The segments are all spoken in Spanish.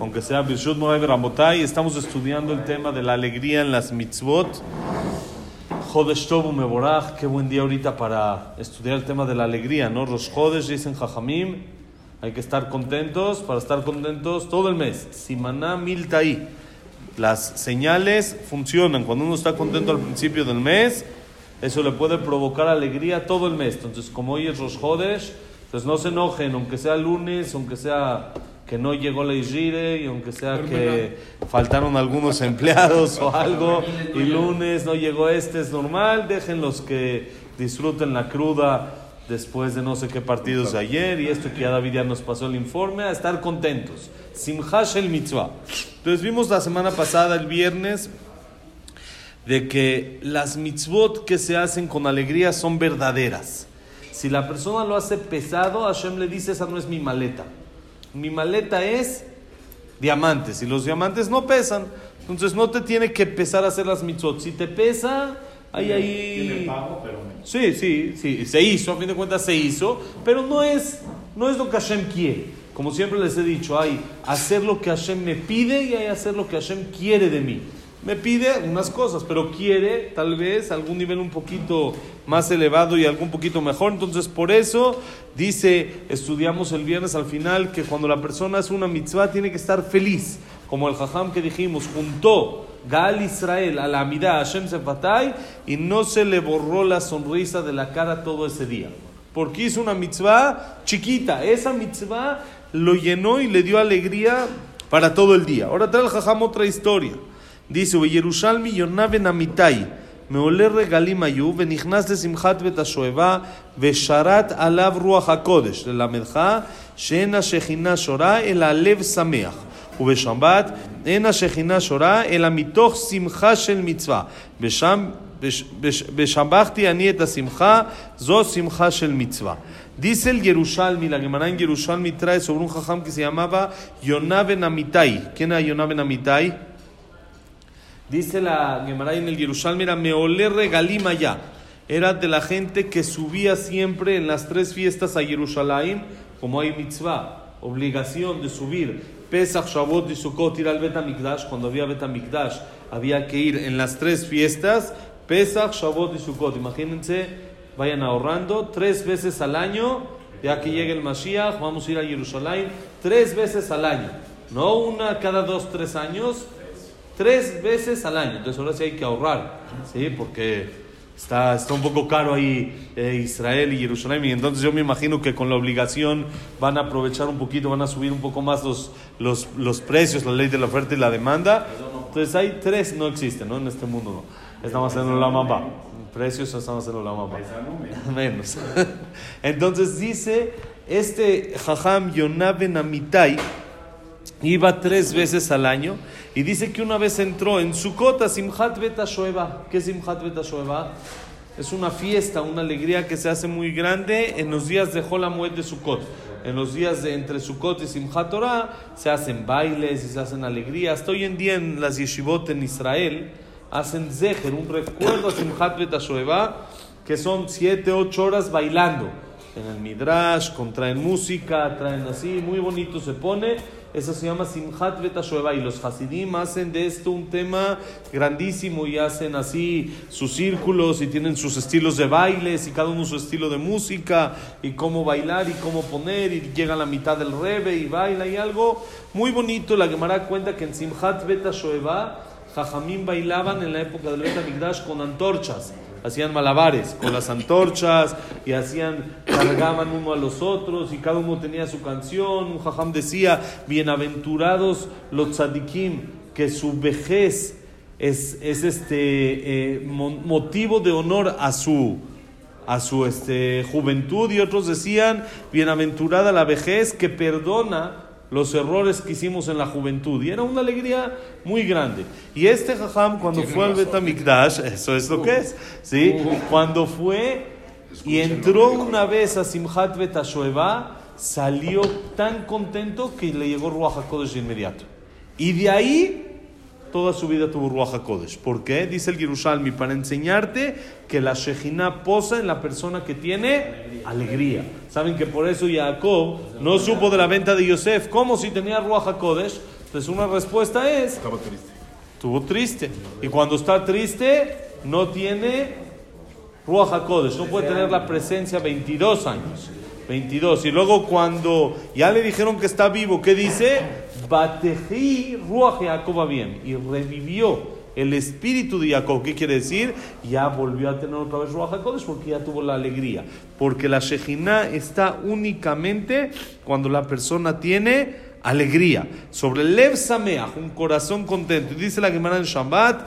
aunque sea Birshut Moray Ramotay, estamos estudiando el tema de la alegría en las mitzvot. Jodesh Tobu Meborach, qué buen día ahorita para estudiar el tema de la alegría, ¿no? Los Jodesh dicen Jajamim, hay que estar contentos, para estar contentos todo el mes. Simaná Miltai. Las señales funcionan. Cuando uno está contento al principio del mes, eso le puede provocar alegría todo el mes. Entonces, como hoy es Rosh Hodesh, pues no se enojen, aunque sea lunes, aunque sea que no llegó la Ijire, y aunque sea que faltaron algunos empleados o algo, y lunes no llegó este, es normal, déjenlos que disfruten la cruda después de no sé qué partidos de ayer, y esto que ya David ya nos pasó el informe, a estar contentos. Simhash el mitzvah. Entonces vimos la semana pasada, el viernes, de que las mitzvot que se hacen con alegría son verdaderas. Si la persona lo hace pesado, Hashem le dice, esa no es mi maleta. Mi maleta es diamantes y los diamantes no pesan. Entonces no te tiene que pesar hacer las mitzvot. Si te pesa, ahí, ahí... Sí, sí, sí, se hizo, a fin de cuentas se hizo, pero no es, no es lo que Hashem quiere. Como siempre les he dicho, hay hacer lo que Hashem me pide y hay hacer lo que Hashem quiere de mí me pide unas cosas, pero quiere tal vez algún nivel un poquito más elevado y algún poquito mejor. Entonces, por eso dice, estudiamos el viernes al final, que cuando la persona hace una mitzvah tiene que estar feliz, como el jajam que dijimos, juntó Gal Israel a la amida Hashem Sefatay y no se le borró la sonrisa de la cara todo ese día. Porque hizo una mitzvah chiquita, esa mitzvah lo llenó y le dio alegría para todo el día. Ahora trae el jajam otra historia. Dice, וירושלמי יונה בן אמיתי, מעולה רגלים היו, ונכנס לשמחת בית השואבה, ושרת עליו רוח הקודש, ללמדך שאין השכינה שורה, אלא הלב שמח. ובשבת אין השכינה שורה, אלא מתוך שמחה של מצווה. בשם, בש, בש, בשבחתי אני את השמחה, זו שמחה של מצווה. Dice el Yerushalmi, la Gemara en Yerushalmi trae sobre un jajam que se llamaba Yonah ben Amitai. ¿Quién era Yonah ben Amitai? Dice la Gemara en el Yerushalmi, era Meole regalima ya. Era de la gente que subía siempre en las tres fiestas a Jerusalén, como hay mitzvah, obligación de subir Pesach, Shavuot y Sukkot, ir al Betamikdash. Cuando había Betamikdash, había que ir en las tres fiestas, Pesach, Shavuot y Sukkot. Imagínense, vayan ahorrando tres veces al año, ya que llegue el Mashiach, vamos a ir a Jerusalén tres veces al año. No una cada dos, tres años, tres veces al año. Entonces ahora sí hay que ahorrar, ¿sí? Porque está, está un poco caro ahí eh, Israel y Jerusalén. Y entonces yo me imagino que con la obligación van a aprovechar un poquito, van a subir un poco más los, los, los precios, la ley de la oferta y la demanda. Entonces hay tres, no existen, ¿no? En este mundo no. Estamos haciendo la mamba. Precios estamos haciendo la mamba. Menos. Entonces dice este Jajam Yonah Ben Amitai iba tres veces al año y dice que una vez entró en Sukkot a Simchat Bet Shoeva. ¿Qué es Simchat Bet Shoeva? Es una fiesta, una alegría que se hace muy grande en los días de Holamuet de Sukkot. En los días de entre Sukkot y Simchat Torah se hacen bailes y se hacen alegrías. Hoy en día en las yeshivot en Israel hacen zeher, un recuerdo a Simchat Bet Shoeva, que son siete, ocho horas bailando. En el Midrash, traen música, traen así, muy bonito se pone eso se llama Simchat Betashueva y los Hasidim hacen de esto un tema grandísimo y hacen así sus círculos y tienen sus estilos de bailes y cada uno su estilo de música y cómo bailar y cómo poner y llega a la mitad del rebe y baila y algo muy bonito. La Gemara cuenta que en Simchat Betashueva Jajamín bailaban en la época del Betamigdash con antorchas hacían malabares con las antorchas y hacían, cargaban uno a los otros y cada uno tenía su canción. Un jajam decía, bienaventurados los tzadikim, que su vejez es, es este eh, motivo de honor a su, a su este, juventud y otros decían, bienaventurada la vejez que perdona los errores que hicimos en la juventud. Y era una alegría muy grande. Y este jajam, cuando fue al Betamikdash, eso es lo que es, ¿sí? Cuando fue y entró una vez a Simchat Betashueva, salió tan contento que le llegó Ruach HaKodesh de inmediato. Y de ahí toda su vida tuvo Ruach HaKodesh. ¿Por qué? Dice el Yerushalmi, para enseñarte que la Shejina posa en la persona que tiene alegría. Saben que por eso Jacob no supo de la venta de Yosef. ¿Cómo si tenía Ruach HaKodesh? Entonces una respuesta es... Estaba triste. Estuvo triste. Y cuando está triste, no tiene Ruach HaKodesh. No puede tener la presencia 22 años. 22. Y luego cuando ya le dijeron que está vivo, ¿qué dice? Batejí Ruach Jacob bien. Y revivió el espíritu de Jacob. ¿Qué quiere decir? Ya volvió a tener otra vez Ruach HaKodesh porque ya tuvo la alegría. Porque la Shejina está únicamente cuando la persona tiene alegría. Sobre Lev Sameach, un corazón contento. Y dice la Gemara en Shabbat,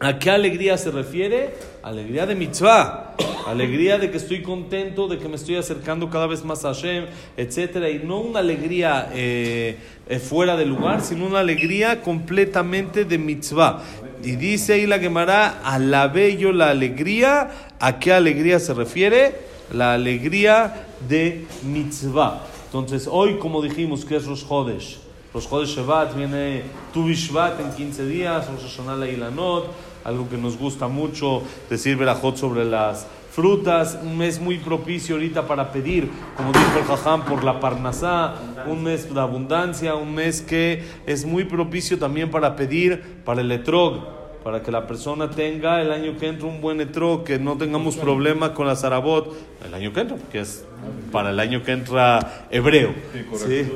¿A qué alegría se refiere? Alegría de mitzvah, alegría de que estoy contento, de que me estoy acercando cada vez más a Hashem, etc. Y no una alegría eh, eh, fuera de lugar, sino una alegría completamente de mitzvah. Y dice ahí la Gemara, alabé yo la alegría. ¿A qué alegría se refiere? La alegría de mitzvah. Entonces, hoy, como dijimos, que es Rosh Chodesh? Rosh Chodesh Shabbat, viene Tu Bishvat en 15 días, Rosh Hashanah la Ilanot algo que nos gusta mucho, decir Berajot sobre las frutas, un mes muy propicio ahorita para pedir, como dijo el Jajam, por la Parnasá, un mes de abundancia, un mes que es muy propicio también para pedir para el etrog, para que la persona tenga el año que entra un buen etrog, que no tengamos problema con la zarabot, el año que entra, que es para el año que entra hebreo. ¿sí?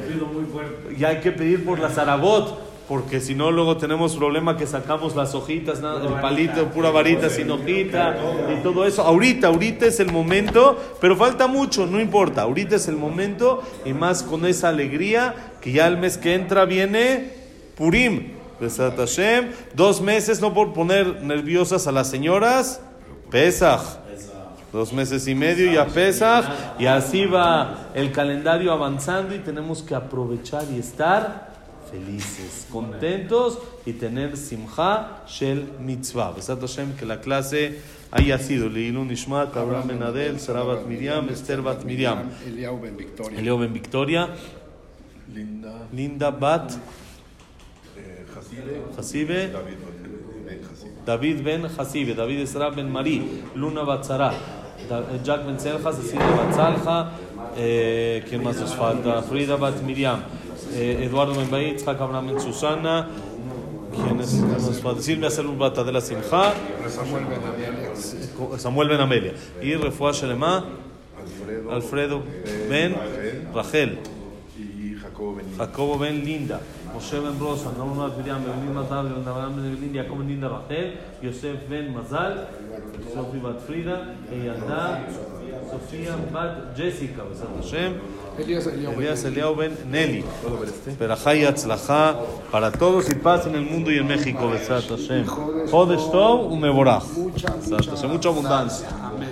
Y hay que pedir por la zarabot porque si no luego tenemos problema que sacamos las hojitas, nada, el palito, pura varita sin hojita y todo eso. Ahorita, ahorita es el momento, pero falta mucho, no importa, ahorita es el momento y más con esa alegría que ya el mes que entra viene Purim, Hashem, dos meses, no por poner nerviosas a las señoras, Pesach. Dos meses y medio ya Pesach y así va el calendario avanzando y tenemos que aprovechar y estar felices, contentos y tener simcha shel mitzvah. Besat Hashem, que la clase haya sido Leilun Ishmat, Abraham Ben Adel, Sarah Bat Miriam, Esther Bat Miriam, Eliau Ben Victoria. Elio Ben Victoria, Linda. Linda Bat eh, Hasibe. Hasibe, David Ben Hasibe. David Esra Ben Mari, Luna Bat Sarah, Da- Jack Ben Selja, Cecilia Bat Salja, eh, ¿quién más nos falta? Frida Bat Miriam, eh, Eduardo Ben Bait, Itzhak Abraham Susana, ¿quién es? ¿Quién nos falta? Silvia Selun Bat Adela Simcha, Samuel Ben Amelia. Samuel Ben Amelia, y Refuah Shelema, Alfredo. Ben Rachel. Jacobo Ben Linda, Sofía bat Jessica, Besat Hashem, Elías Eliao ben Nelly. Perajá y Atzlajá para todos y paz en el mundo y en México, Besat Hashem. Jodesh Tov, Umeborach. Mucha abundancia. Amén.